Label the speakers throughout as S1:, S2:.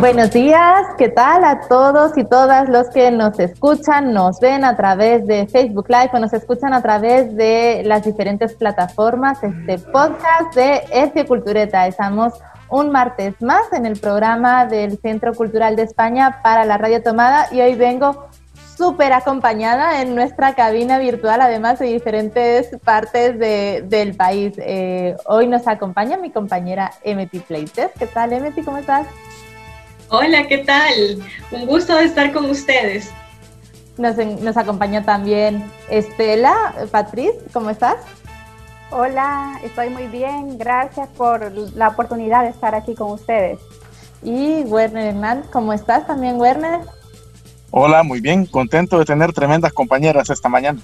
S1: Buenos días, ¿qué tal a todos y todas los que nos escuchan, nos ven a través de Facebook Live o nos escuchan a través de las diferentes plataformas? Este podcast de F Cultureta. Estamos un martes más en el programa del Centro Cultural de España para la Radio Tomada y hoy vengo súper acompañada en nuestra cabina virtual, además de diferentes partes del país. Eh, hoy nos acompaña mi compañera Emety Pleites. ¿Qué tal, Emety? ¿Cómo estás?
S2: Hola, ¿qué tal? Un gusto de estar con ustedes.
S1: Nos, nos acompaña también Estela. Patriz, ¿cómo estás?
S3: Hola, estoy muy bien. Gracias por la oportunidad de estar aquí con ustedes.
S1: Y Werner Hernández, ¿cómo estás también, Werner?
S4: Hola, muy bien. Contento de tener tremendas compañeras esta mañana.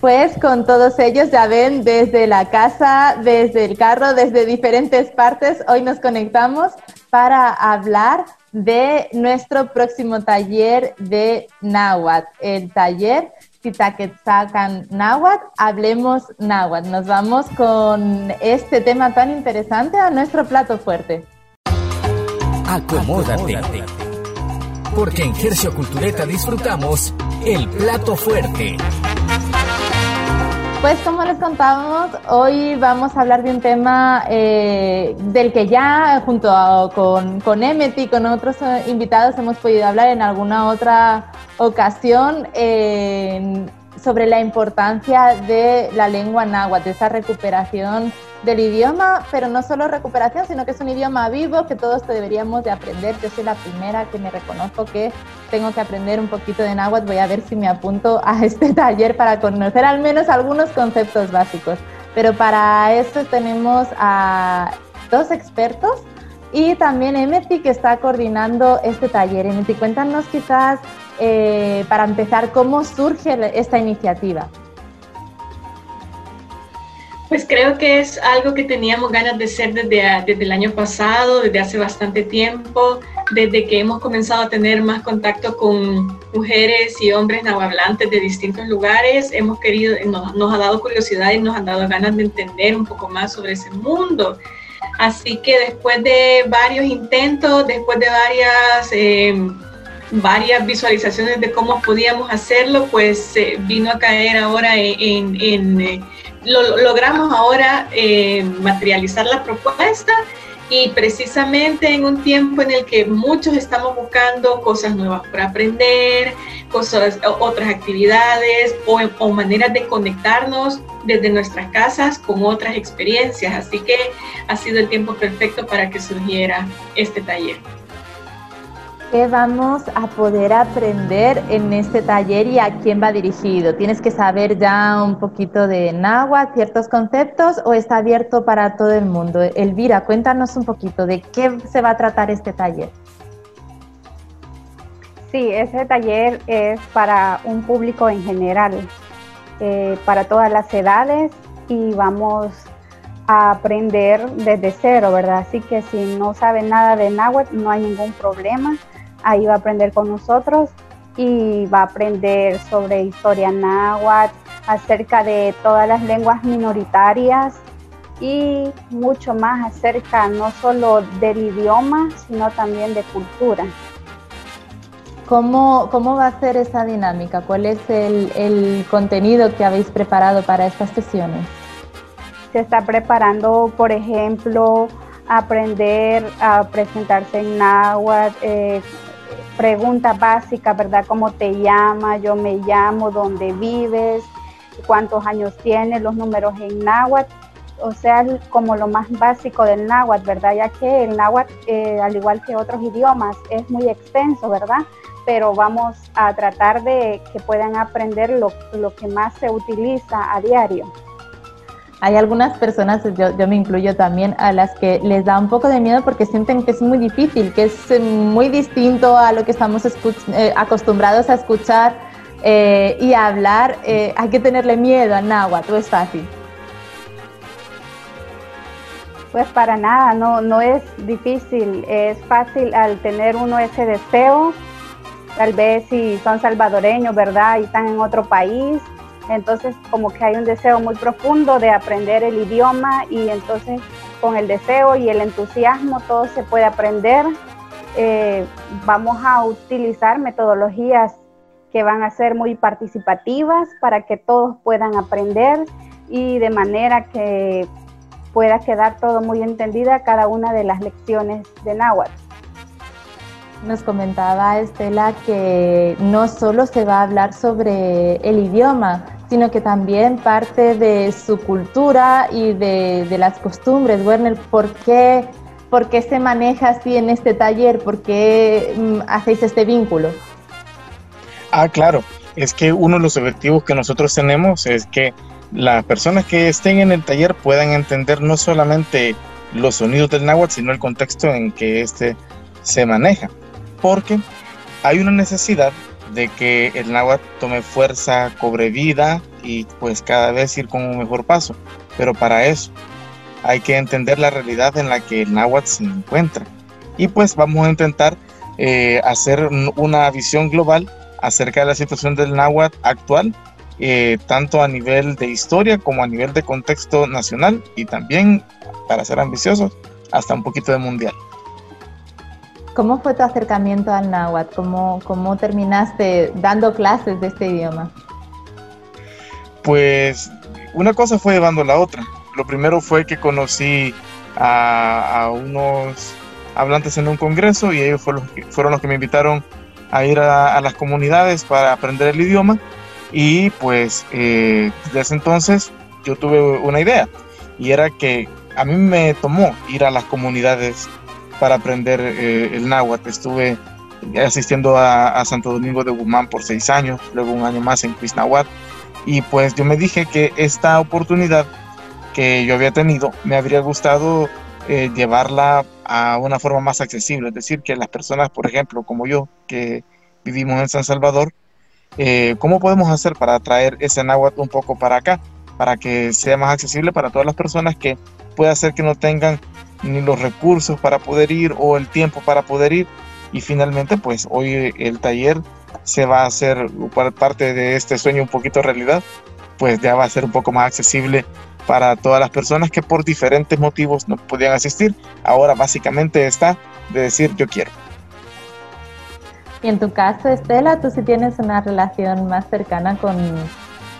S1: Pues con todos ellos, ya ven, desde la casa, desde el carro, desde diferentes partes, hoy nos conectamos para hablar de nuestro próximo taller de náhuatl, el taller Titaquetzacan Náhuatl, hablemos náhuatl. Nos vamos con este tema tan interesante a nuestro plato fuerte.
S5: Acomódate. Porque en Gercio Cultureta disfrutamos el plato fuerte.
S1: Pues como les contábamos, hoy vamos a hablar de un tema eh, del que ya junto con, con Emmet y con otros eh, invitados hemos podido hablar en alguna otra ocasión sobre la importancia de la lengua náhuatl, de esa recuperación del idioma, pero no solo recuperación, sino que es un idioma vivo que todos deberíamos de aprender. Yo soy la primera que me reconozco que tengo que aprender un poquito de náhuatl. Voy a ver si me apunto a este taller para conocer al menos algunos conceptos básicos. Pero para esto tenemos a dos expertos y también Emeti que está coordinando este taller. Emeti, cuéntanos quizás eh, para empezar cómo surge esta iniciativa.
S2: Pues creo que es algo que teníamos ganas de hacer desde, desde el año pasado, desde hace bastante tiempo, desde que hemos comenzado a tener más contacto con mujeres y hombres nahuablantes de distintos lugares. Hemos querido, nos, nos ha dado curiosidad y nos han dado ganas de entender un poco más sobre ese mundo. Así que después de varios intentos, después de varias... Eh, varias visualizaciones de cómo podíamos hacerlo, pues eh, vino a caer ahora en, en, lo, logramos ahora eh, materializar la propuesta y precisamente en un tiempo en el que muchos estamos buscando cosas nuevas para aprender, cosas, otras actividades o, o maneras de conectarnos desde nuestras casas con otras experiencias. Así que ha sido el tiempo perfecto para que surgiera este taller.
S1: ¿Qué vamos a poder aprender en este taller y a quién va dirigido? ¿Tienes que saber ya un poquito de náhuatl, ciertos conceptos o está abierto para todo el mundo? Elvira, cuéntanos un poquito de qué se va a tratar este taller.
S3: Sí, ese taller es para un público en general, eh, para todas las edades y vamos a aprender desde cero, ¿verdad? Así que si no saben nada de náhuatl, no hay ningún problema ahí va a aprender con nosotros y va a aprender sobre historia náhuatl, acerca de todas las lenguas minoritarias y mucho más acerca no solo del idioma, sino también de cultura.
S1: ¿Cómo, cómo va a ser esa dinámica? ¿Cuál es el, el contenido que habéis preparado para estas sesiones?
S3: Se está preparando, por ejemplo, aprender a presentarse en náhuatl, eh, preguntas básicas, ¿verdad? ¿Cómo te llamas? Yo me llamo, ¿dónde vives? ¿Cuántos años tienes? Los números en náhuatl. O sea, como lo más básico del náhuatl, ¿verdad? Ya que el náhuatl, eh, al igual que otros idiomas, es muy extenso, ¿verdad? Pero vamos a tratar de que puedan aprender lo, lo que más se utiliza a diario.
S1: Hay algunas personas, yo, yo, me incluyo también, a las que les da un poco de miedo porque sienten que es muy difícil, que es eh, muy distinto a lo que estamos eh, acostumbrados a escuchar eh, y a hablar. hay que tenerle miedo al náhuatl, es fácil.
S3: Pues para nada, no, no es difícil, es fácil al tener uno ese deseo, tal vez si son salvadoreños, ¿verdad? Y están en otro país, entonces como que hay un deseo muy profundo de aprender el idioma y entonces con el deseo y el entusiasmo todo se puede aprender. Eh, vamos a utilizar metodologías que van a ser muy participativas para que todos puedan aprender y de manera que pueda quedar todo muy entendida cada una de las lecciones de náhuatl.
S1: Nos comentaba Estela que no solo se va a hablar sobre el idioma, sino que también parte de su cultura y de, las costumbres. Werner, ¿por qué, ¿por qué se maneja así en este taller? ¿Por qué mm, hacéis este vínculo?
S4: Ah, claro. Es que uno de los objetivos que nosotros tenemos es que las personas que estén en el taller puedan entender no solamente los sonidos del náhuatl, sino el contexto en que éste se maneja porque hay una necesidad de que el náhuatl tome fuerza, cobre vida y pues cada vez ir con un mejor paso. Pero para eso hay que entender la realidad en la que el náhuatl se encuentra. Y pues vamos a intentar eh, hacer una visión global acerca de la situación del náhuatl actual, eh, tanto a nivel de historia como a nivel de contexto nacional y también, para ser ambiciosos, hasta un poquito de mundial.
S1: ¿Cómo fue tu acercamiento al náhuatl? ¿Cómo, ¿Cómo terminaste dando clases de este idioma?
S4: Pues una cosa fue llevando la otra. Lo primero fue que conocí a, unos hablantes en un congreso y ellos fueron los que, me invitaron a ir a, las comunidades para aprender el idioma y pues eh, desde entonces yo tuve una idea y era que a mí me tomó ir a las comunidades para aprender eh, el náhuatl. Estuve asistiendo a, Santo Domingo de Guzmán por seis años, luego un año más en Cuisnahuat. Y pues yo me dije que esta oportunidad que yo había tenido me habría gustado eh, llevarla a una forma más accesible. Es decir, que las personas, por ejemplo, como yo, que vivimos en San Salvador, eh, ¿cómo podemos hacer para traer ese náhuatl un poco para acá? Para que sea más accesible para todas las personas que pueda ser que no tengan ni los recursos para poder ir o el tiempo para poder ir. Y finalmente, pues hoy el taller se va a hacer parte de este sueño un poquito realidad, pues ya va a ser un poco más accesible para todas las personas que por diferentes motivos no podían asistir. Ahora básicamente está de decir yo quiero.
S1: Y en tu caso, Estela, tú sí tienes una relación más cercana con,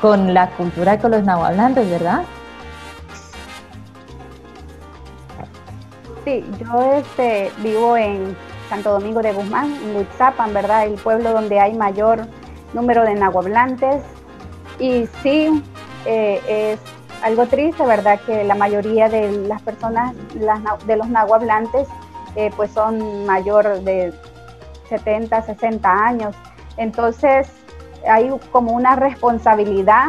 S1: con la cultura con los nahuablantes, ¿verdad?
S3: Sí, yo este, vivo en Santo Domingo de Guzmán, en Luitzapan, ¿verdad? El pueblo donde hay mayor número de nahuablantes. Y sí, eh, es algo triste, ¿verdad? Que la mayoría de las personas, de los nahuablantes, eh, pues son mayor de 70, 60 años. Entonces, hay como una responsabilidad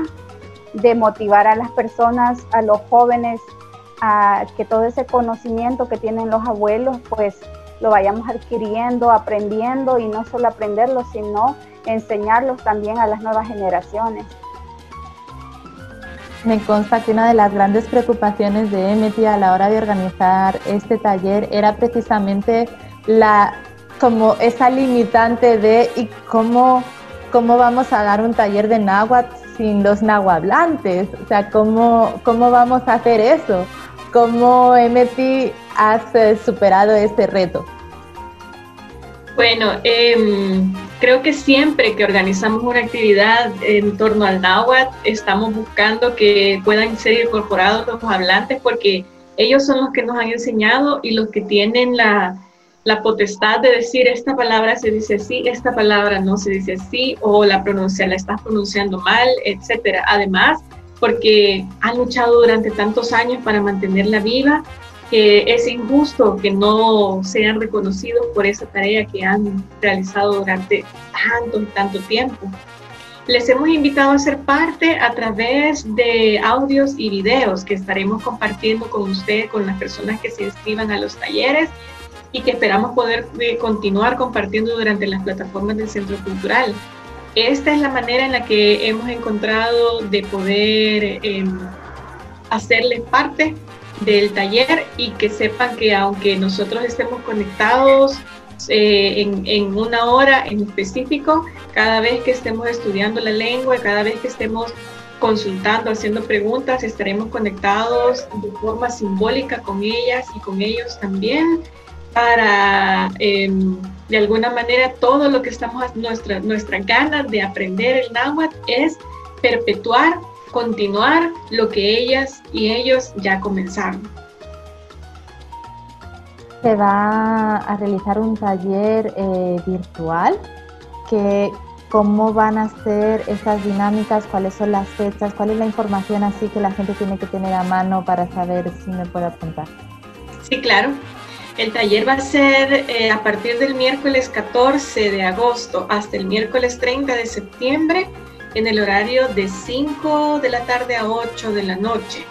S3: de motivar a las personas, a los jóvenes, que todo ese conocimiento que tienen los abuelos, pues lo vayamos adquiriendo, aprendiendo y no solo aprenderlo, sino enseñarlos también a las nuevas generaciones.
S1: Me consta que una de las grandes preocupaciones de Emeti a la hora de organizar este taller era precisamente la como esa limitante de y cómo, cómo vamos a dar un taller de náhuatl sin los nahuablantes, o sea, cómo, cómo vamos a hacer eso. ¿Cómo, Emeti, has eh, superado este reto?
S2: Bueno, em, creo que siempre que organizamos una actividad en torno al náhuatl, estamos buscando que puedan ser incorporados los hablantes porque ellos son los que nos han enseñado y los que tienen la, la potestad de decir esta palabra se dice así, esta palabra no se dice así, o la pronuncia la estás pronunciando mal, etcétera. Además, porque han luchado durante tantos años para mantenerla viva, que es injusto que no sean reconocidos por esa tarea que han realizado durante tanto y tanto tiempo. Les hemos invitado a ser parte a través de audios y videos que estaremos compartiendo con ustedes, con las personas que se inscriban a los talleres y que esperamos poder eh, continuar compartiendo durante las plataformas del Centro Cultural. Esta es la manera en la que hemos encontrado de poder em, hacerles parte del taller y que sepan que aunque nosotros estemos conectados eh, en, en, una hora en específico, cada vez que estemos estudiando la lengua, cada vez que estemos consultando, haciendo preguntas, estaremos conectados de forma simbólica con ellas y con ellos también para em, de alguna manera todo lo que estamos, nuestra, nuestra ganas de aprender el náhuatl es perpetuar, continuar lo que ellas y ellos ya comenzaron.
S1: Se va a realizar un taller eh, virtual que cómo van a ser esas dinámicas, cuáles son las fechas, cuál es la información así que la gente tiene que tener a mano para saber si me puede apuntar.
S2: Sí, claro. El taller va a ser eh, a partir del miércoles 14 de agosto hasta el miércoles 30 de septiembre en el horario de 5 de la tarde a 8 de la noche.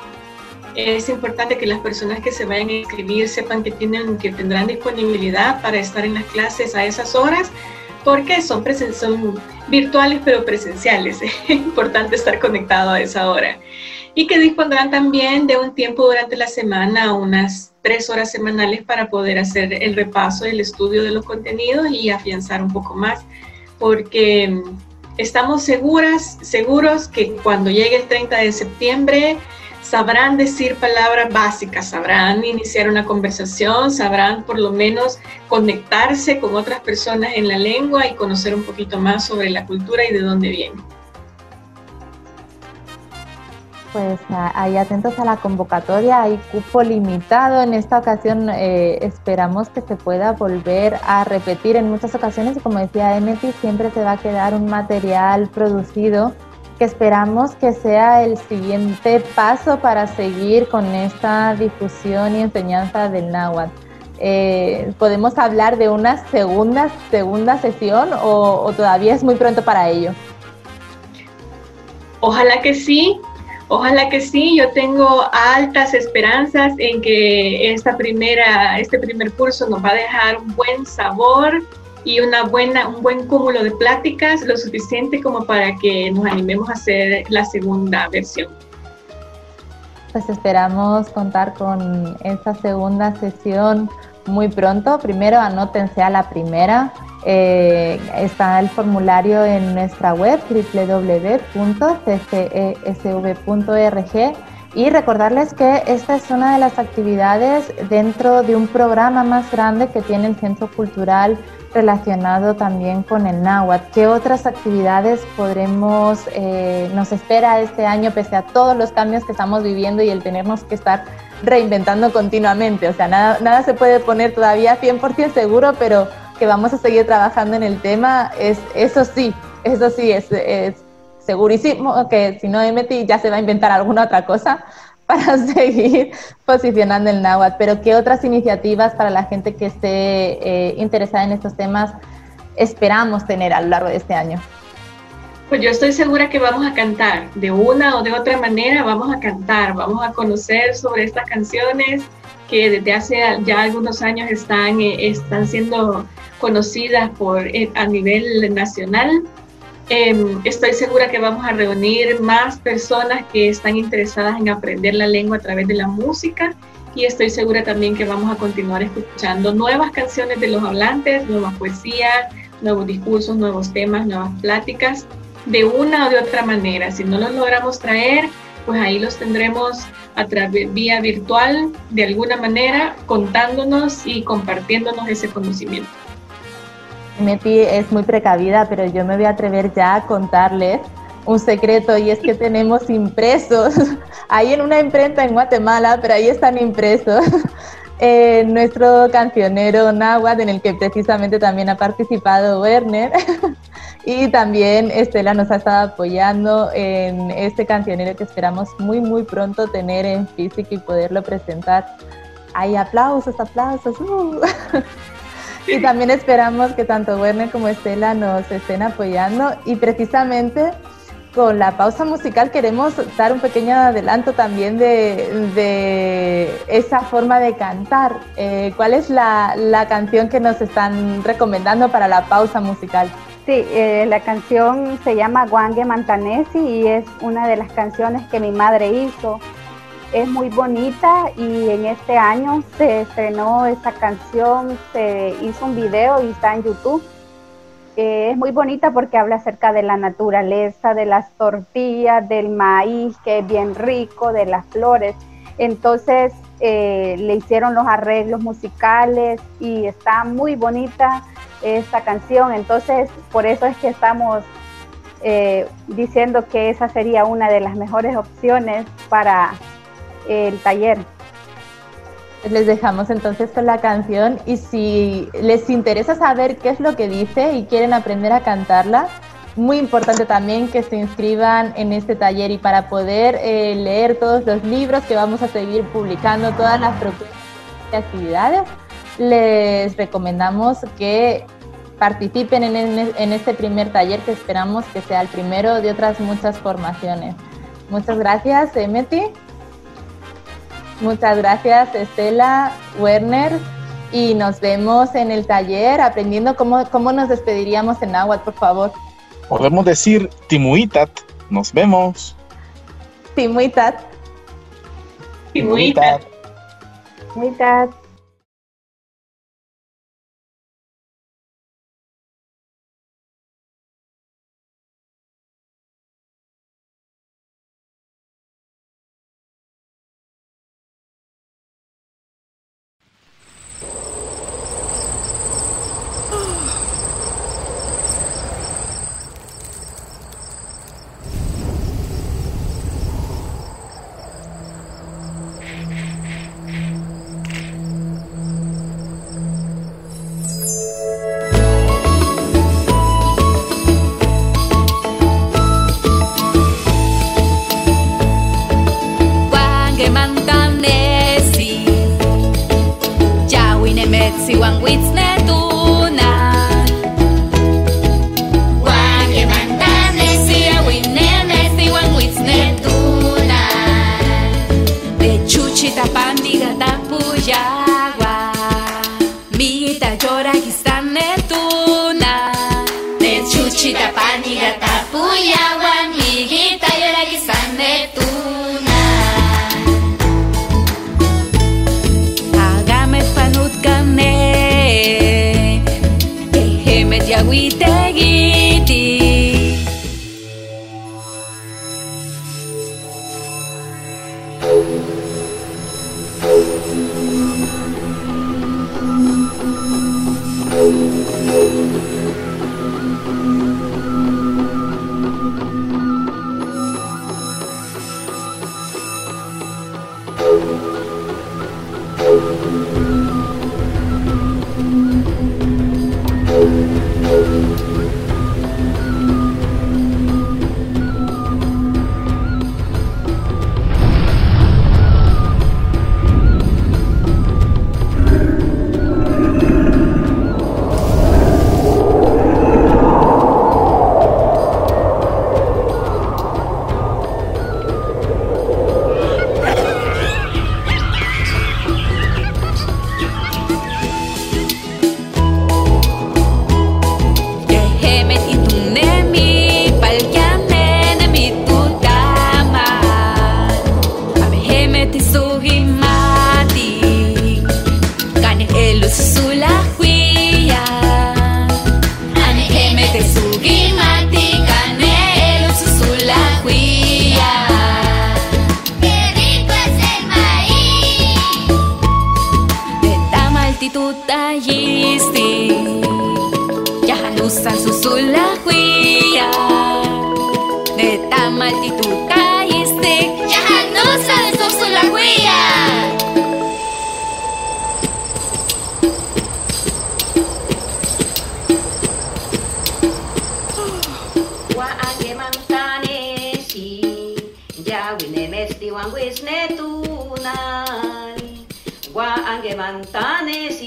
S2: Es importante que las personas que se vayan a inscribir sepan que, tienen, que tendrán disponibilidad para estar en las clases a esas horas porque son, son virtuales pero presenciales. Es importante estar conectado a esa hora. Y que dispondrán también de un tiempo durante la semana, unas tres horas semanales para poder hacer el repaso, el estudio de los contenidos y afianzar un poco más, porque mm, estamos seguras, seguros que cuando llegue el 30 de septiembre sabrán decir palabras básicas, sabrán iniciar una conversación, sabrán por lo menos conectarse con otras personas en la lengua y conocer un poquito más sobre la cultura y de dónde viene.
S1: Pues ahí atentos a la convocatoria, hay cupo limitado. En esta ocasión eh, esperamos que se pueda volver a repetir en muchas ocasiones y como decía Emeti, siempre se va a quedar un material producido que esperamos que sea el siguiente paso para seguir con esta difusión y enseñanza del náhuatl. Eh, ¿Podemos hablar de una segunda, segunda sesión o todavía es muy pronto para ello?
S2: Ojalá que sí, Ojalá que sí, yo tengo altas esperanzas en que esta primera, este primer curso nos va a dejar un buen sabor y una buena, un buen cúmulo de pláticas, lo suficiente como para que nos animemos a hacer la segunda versión.
S1: Pues esperamos contar con esta segunda sesión muy pronto. Primero anótense a la primera eh, está el formulario en nuestra web www.ccesv.org y recordarles que esta es una de las actividades dentro de un programa más grande que tiene el Centro Cultural relacionado también con el náhuatl. ¿Qué otras actividades podremos, eh, nos espera este año pese a todos los cambios que estamos viviendo y el tenernos que estar reinventando continuamente? O sea, nada, nada se puede poner todavía 100% seguro, pero que vamos a seguir trabajando en el tema, es eso sí, eso sí, es, segurísimo que si no MT ya se va a inventar alguna otra cosa para seguir posicionando el náhuatl. Pero ¿qué otras iniciativas para la gente que esté eh, interesada en estos temas esperamos tener a lo largo de este año?
S2: Pues yo estoy segura que vamos a cantar, de una o de otra manera vamos a cantar, vamos a conocer sobre estas canciones que desde hace ya algunos años están, eh, están siendo conocidas por, eh, a nivel nacional. Em, estoy segura que vamos a reunir más personas que están interesadas en aprender la lengua a través de la música y estoy segura también que vamos a continuar escuchando nuevas canciones de los hablantes, nuevas poesías, nuevos discursos, nuevos temas, nuevas pláticas, de una o de otra manera. Si no los logramos traer, pues ahí los tendremos a través vía virtual de alguna manera contándonos y compartiéndonos ese conocimiento.
S1: Meti es muy precavida, pero yo me voy a atrever ya a contarles un secreto y es que tenemos impresos, ahí en una imprenta en Guatemala, pero ahí están impresos, eh, nuestro cancionero náhuatl en el que precisamente también ha participado Werner y también Estela nos ha estado apoyando en este cancionero que esperamos muy muy pronto tener en físico y poderlo presentar. Hay aplausos, aplausos. Uh. y también esperamos que tanto Werner como Estela nos estén apoyando y precisamente con la pausa musical queremos dar un pequeño adelanto también de, esa forma de cantar. Eh, ¿Cuál es la, canción que nos están recomendando para la pausa musical?
S6: Sí, eh, la canción se llama Guangue Mantanesi y es una de las canciones que mi madre hizo. Es muy bonita y en este año se estrenó esa canción, se hizo un video y está en YouTube es muy bonita porque habla acerca de la naturaleza, de las tortillas, del maíz, que es bien rico, de las flores. Entonces eh, le hicieron los arreglos musicales y está muy bonita esta canción. Entonces por eso es que estamos eh, diciendo que esa sería una de las mejores opciones para el taller.
S1: Les dejamos entonces con la canción y si les interesa saber qué es lo que dice y quieren aprender a cantarla, muy importante también que se inscriban en este taller y para poder eh, leer todos los libros que vamos a seguir publicando, todas las propuestas de actividades, les recomendamos que participen en, en este primer taller que esperamos que sea el primero de otras muchas formaciones. Muchas gracias, Emeti. Muchas gracias Estela, Werner, y nos vemos en el taller aprendiendo cómo, cómo nos despediríamos en agua, por favor.
S4: Podemos decir Timuitat, nos vemos.
S1: Timuitat.
S2: Timuitat.
S6: Timuitat.
S7: Yagüitegui.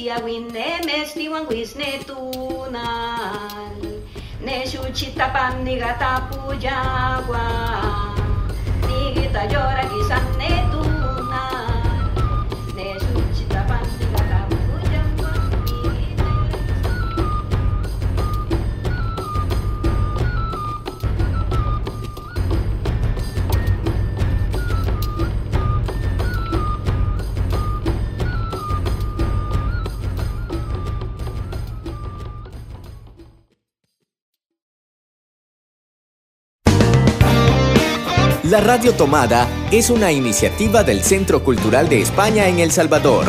S7: Tiawinne mesniwan wisnetunal Neshuchitapam nigatapuyawa Nigita yora guisan
S5: La Radio Tomada es una iniciativa del Centro Cultural de España en El Salvador.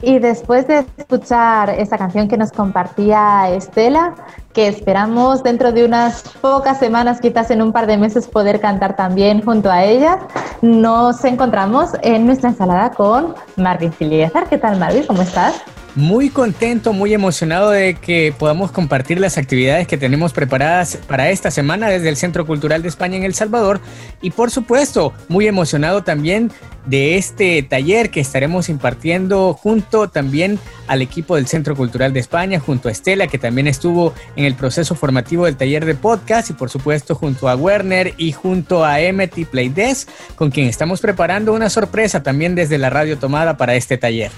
S1: Y después de escuchar esa canción que nos compartía Estela, que esperamos dentro de unas pocas semanas, quizás en un par de meses, poder cantar también junto a ella, nos encontramos en nuestra ensalada con Marvin Filiezar. ¿Qué tal, Marvin? ¿Cómo estás?
S8: Muy contento, muy emocionado de que podamos compartir las actividades que tenemos preparadas para esta semana desde el Centro Cultural de España en El Salvador y por supuesto muy emocionado también de este taller que estaremos impartiendo junto también al equipo del Centro Cultural de España, junto a Estela que también estuvo en el proceso formativo del taller de podcast y por supuesto junto a Werner y junto a Emmet Playdesk con quien estamos preparando una sorpresa también desde la radio tomada para este taller.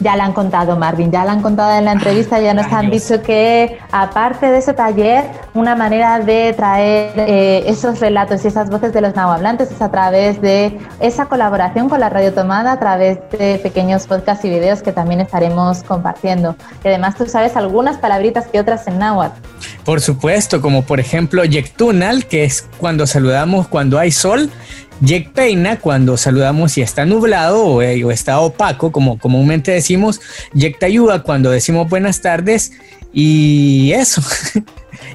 S1: Ya la han contado, Marvin, ya la han contado en la entrevista, ya nos han dicho que aparte de ese taller, una manera de traer eh, esos relatos y esas voces de los nahuablantes es a través de esa colaboración con la Radio Tomada, a través de pequeños podcasts y videos que también estaremos compartiendo. Y además tú sabes algunas palabritas que otras en náhuatl.
S8: Por supuesto, como por ejemplo Yectunal, que es cuando saludamos cuando hay sol, Yek Peina, cuando saludamos y está nublado o, eh, o, está opaco, como comúnmente decimos. Yek Tayuda, cuando decimos buenas tardes. Y eso.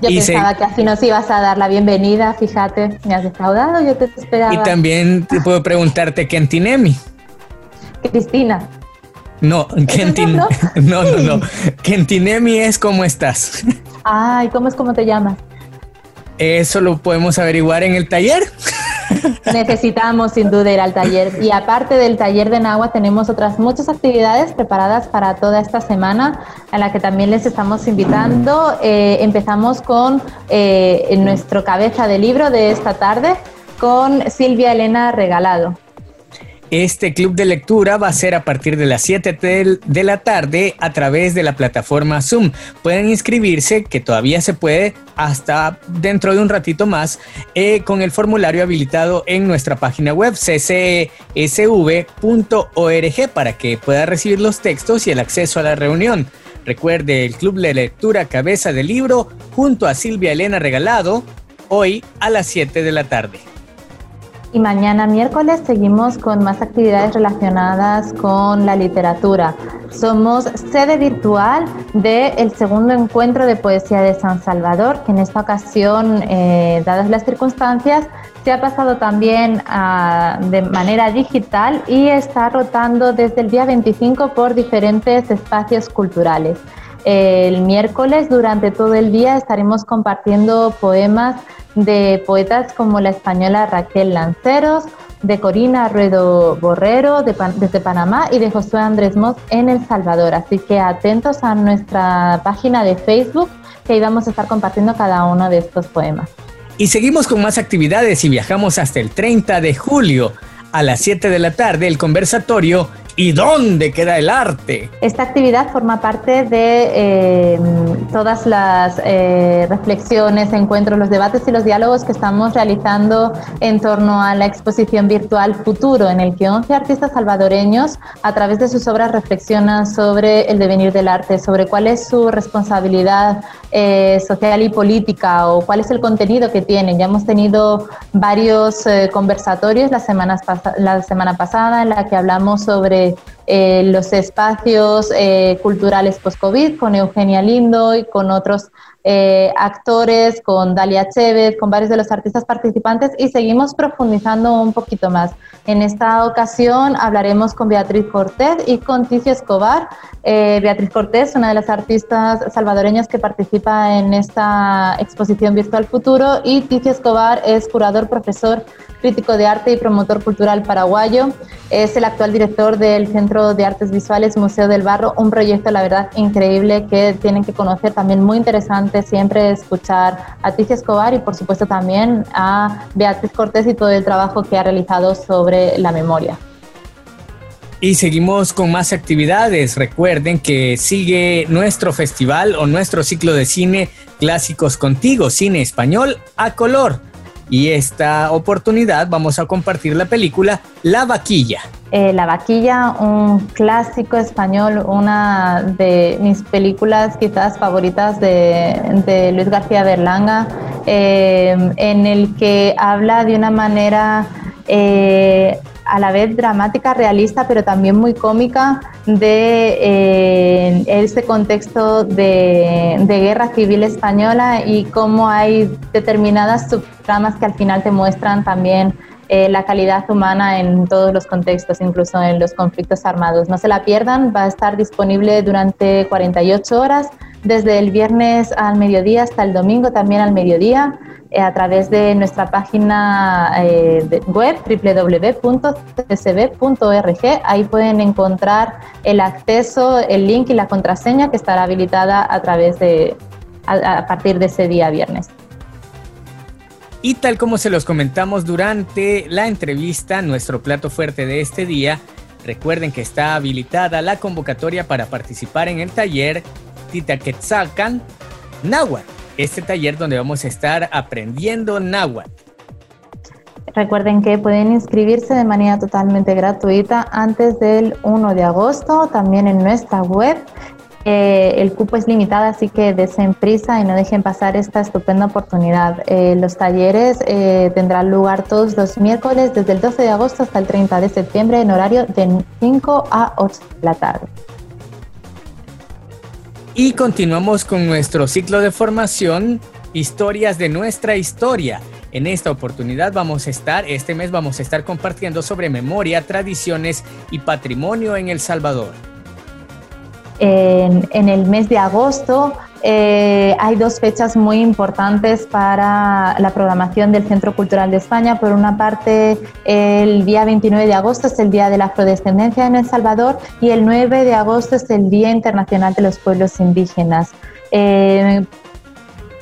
S1: Yo y pensaba se... que así nos ibas a dar la bienvenida, fíjate, me has defraudado, yo te esperaba.
S8: Y también te puedo preguntarte, Kentinemi.
S1: Cristina.
S8: No, Kentin... no, no, no, no. Kentinemi es cómo estás.
S1: Ay, ¿cómo es cómo te llamas?
S8: Eso lo podemos averiguar en el taller.
S1: Necesitamos sin duda ir al taller. Y aparte del taller de Nahua, tenemos otras muchas actividades preparadas para toda esta semana, a la que también les estamos invitando. Eh, empezamos con eh, nuestro cabeza de libro de esta tarde, con Silvia Elena Regalado.
S8: Este club de lectura va a ser a partir de las 7 de la tarde a través de la plataforma Zoom. Pueden inscribirse, que todavía se puede, hasta dentro de un ratito más, eh, con el formulario habilitado en nuestra página web ccsv.org para que pueda recibir los textos y el acceso a la reunión. Recuerde el club de lectura Cabeza de Libro junto a Silvia Elena Regalado, hoy a las 7 de la tarde.
S1: Y mañana miércoles seguimos con más actividades relacionadas con la literatura. Somos sede virtual del segundo encuentro de poesía de San Salvador, que en esta ocasión, eh, dadas las circunstancias, se ha pasado también a, de manera digital y está rotando desde el día 25 por diferentes espacios culturales. El miércoles durante todo el día estaremos compartiendo poemas de poetas como la española Raquel Lanceros, de Corina Ruedo Borrero de desde Panamá y de Josué Andrés Moz en El Salvador. Así que atentos a nuestra página de Facebook que ahí vamos a estar compartiendo cada uno de estos poemas.
S8: Y seguimos con más actividades y viajamos hasta el 30 de julio a las 7 de la tarde el conversatorio ¿Y dónde queda el arte?
S1: Esta actividad forma parte de eh, todas las eh, reflexiones, encuentros, los debates y los diálogos que estamos realizando en torno a la exposición virtual Futuro, en el que 11 artistas salvadoreños, a través de sus obras, reflexionan sobre el devenir del arte, sobre cuál es su responsabilidad eh, social y política o cuál es el contenido que tienen. Ya hemos tenido varios conversatorios la, semanas la semana pasada en la que hablamos sobre de eh, los espacios eh, culturales post-COVID con Eugenia Lindo y con otros eh, actores, con Dalia Chévez, con varios de los artistas participantes y seguimos profundizando un poquito más. En esta ocasión hablaremos con Beatriz Cortés y con Ticio Escobar. Beatriz Cortés, una de las artistas salvadoreñas que participa en esta exposición virtual futuro y Ticio Escobar es curador, profesor crítico de arte y promotor cultural paraguayo. Es el actual director del Centro de Artes Visuales Museo del Barro, un proyecto, la verdad, increíble que tienen que conocer, también muy interesante siempre escuchar a Ticia Escobar y, por supuesto, también a Beatriz Cortés y todo el trabajo que ha realizado sobre la memoria.
S8: Y seguimos con más actividades. Recuerden que sigue nuestro festival o nuestro ciclo de cine Clásicos Contigo, cine español a color y esta oportunidad vamos a compartir la película La Vaquilla.
S1: Eh, la Vaquilla, un clásico español, una de mis películas quizás favoritas de, Luis García Berlanga, eh, en el que habla de una manera eh, a la vez dramática, realista, pero también muy cómica de eh, este contexto de, guerra civil española y cómo hay determinadas subtramas que al final te muestran también eh, la calidad humana en todos los contextos, incluso en los conflictos armados. No se la pierdan, va a estar disponible durante 48 horas, desde el viernes al mediodía hasta el domingo también al mediodía. Eh, a través de nuestra página eh, web www.csb.org. Ahí pueden encontrar el acceso, el link y la contraseña que estará habilitada a través de a, partir de ese día viernes.
S8: Y tal como se los comentamos durante la entrevista, nuestro plato fuerte de este día, recuerden que está habilitada la convocatoria para participar en el taller Tita Quetzalcan Náhuatl este taller donde vamos a estar aprendiendo náhuatl.
S1: Recuerden que pueden inscribirse de manera totalmente gratuita antes del 1 de agosto, también en nuestra web. Eh, el cupo es limitado, así que desen prisa y no dejen pasar esta estupenda oportunidad. Eh, los talleres eh, tendrán lugar todos los miércoles desde el 12 de agosto hasta el 30 de septiembre en horario de 5 a 8 de la tarde.
S8: Y continuamos con nuestro ciclo de formación, historias de nuestra historia. En esta oportunidad vamos a estar, este mes vamos a estar compartiendo sobre memoria, tradiciones y patrimonio en El Salvador.
S1: En, el mes de agosto eh, hay dos fechas muy importantes para la programación del Centro Cultural de España. Por una parte, el día 29 de agosto es el Día de la Afrodescendencia en El Salvador y el 9 de agosto es el Día Internacional de los Pueblos Indígenas. Eh,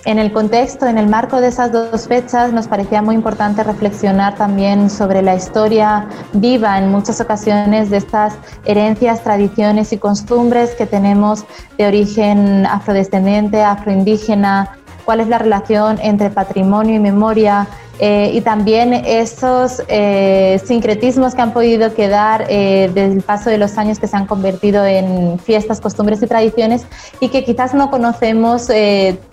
S1: en el contexto, en el marco de esas dos fechas, nos parecía muy importante reflexionar también sobre la historia viva en muchas ocasiones de estas herencias, tradiciones y costumbres que tenemos de origen afrodescendiente, afroindígena, cuál es la relación entre patrimonio y memoria, eh, y también esos eh, sincretismos que han podido quedar eh, desde el paso de los años que se han convertido en fiestas, costumbres y tradiciones y que quizás no conocemos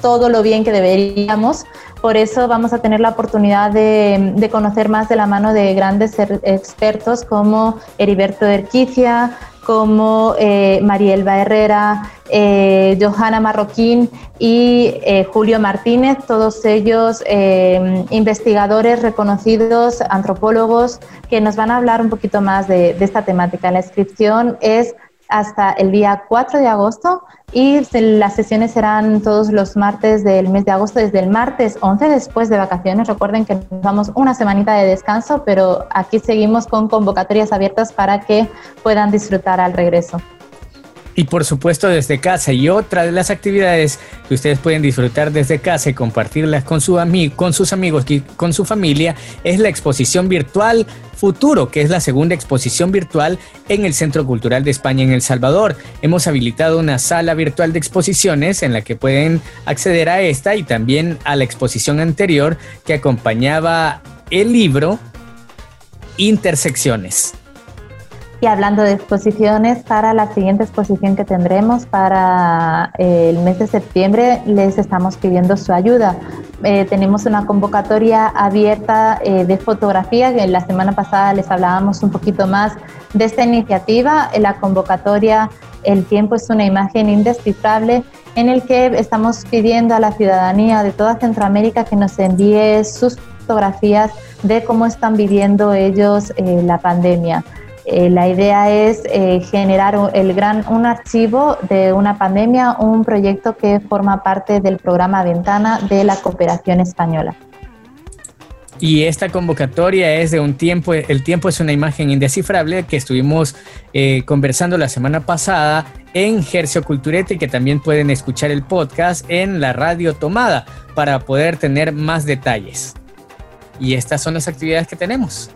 S1: todo lo bien que deberíamos. Por eso vamos a tener la oportunidad de, de conocer más de la mano de grandes er, expertos como Heriberto Erquicia, como eh, Marielba Herrera, eh, Johanna Marroquín y eh, Julio Martínez, todos ellos eh, investigadores reconocidos, antropólogos, que nos van a hablar un poquito más de, de esta temática. La inscripción es hasta el día 4 de agosto y las sesiones serán todos los martes del mes de agosto, desde el martes 11 después de vacaciones. Recuerden que nos vamos una semanita de descanso, pero aquí seguimos con convocatorias abiertas para que puedan disfrutar al regreso.
S8: Y por supuesto desde casa. Y otra de las actividades que ustedes pueden disfrutar desde casa y compartirlas con, su con sus amigos y con su familia es la exposición virtual Futuro, que es la segunda exposición virtual en el Centro Cultural de España en El Salvador. Hemos habilitado una sala virtual de exposiciones en la que pueden acceder a esta y también a la exposición anterior que acompañaba el libro Intersecciones.
S1: Y hablando de exposiciones, para la siguiente exposición que tendremos para eh, el mes de septiembre, les estamos pidiendo su ayuda. eh, tenemos una convocatoria abierta eh, de fotografía, que la semana pasada les hablábamos un poquito más de esta iniciativa. En la convocatoria El tiempo es una imagen indescifrable en el que estamos pidiendo a la ciudadanía de toda Centroamérica que nos envíe sus fotografías de cómo están viviendo ellos la pandemia. Eh, la idea es eh, generar un, el gran, un archivo de una pandemia, un proyecto que forma parte del programa Ventana de la Cooperación Española.
S8: Y esta convocatoria es de un tiempo, el tiempo es una imagen indescifrable que estuvimos eh, conversando la semana pasada en Gercio Culturete, que también pueden escuchar el podcast en la radio tomada para poder tener más detalles. Y estas son las actividades que tenemos.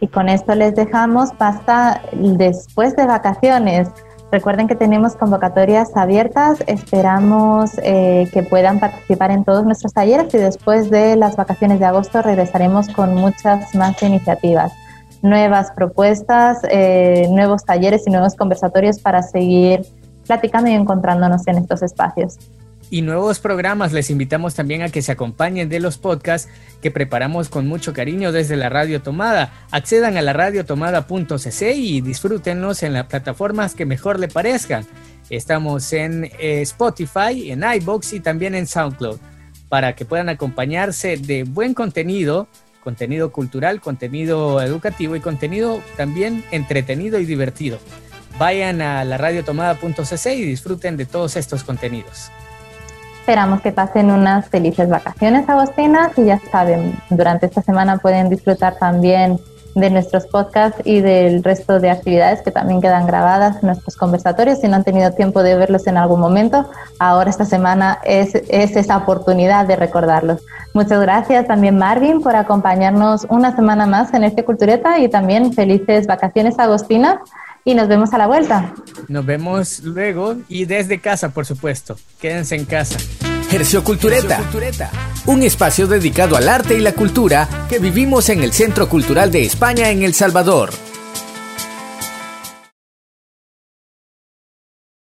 S1: Y con esto les dejamos hasta después de vacaciones. Recuerden que tenemos convocatorias abiertas, esperamos eh, que puedan participar en todos nuestros talleres y después de las vacaciones de agosto regresaremos con muchas más iniciativas, nuevas propuestas, eh, nuevos talleres y nuevos conversatorios para seguir platicando y encontrándonos en estos espacios
S8: y nuevos programas. Les invitamos también a que se acompañen de los podcasts que preparamos con mucho cariño desde la Radio Tomada. Accedan a la radiotomada.cc y disfrútenlos en las plataformas que mejor le parezcan. Estamos en eh, Spotify, en iBox y también en SoundCloud para que puedan acompañarse de buen contenido, contenido cultural, contenido educativo y contenido también entretenido y divertido. Vayan a la radiotomada.cc y disfruten de todos estos contenidos.
S1: Esperamos que pasen unas felices vacaciones agostinas y ya saben, durante esta semana pueden disfrutar también de nuestros podcasts y del resto de actividades que también quedan grabadas en nuestros conversatorios. Si no han tenido tiempo de verlos en algún momento, ahora esta semana es, es esa oportunidad de recordarlos. Muchas gracias también Marvin por acompañarnos una semana más en este Cultureta y también felices vacaciones agostinas y nos vemos a la vuelta.
S8: Nos vemos luego y desde casa, por supuesto. Quédense en casa.
S5: Hercio Cultureta, un espacio dedicado al arte y la cultura que vivimos en el Centro Cultural de España en El Salvador.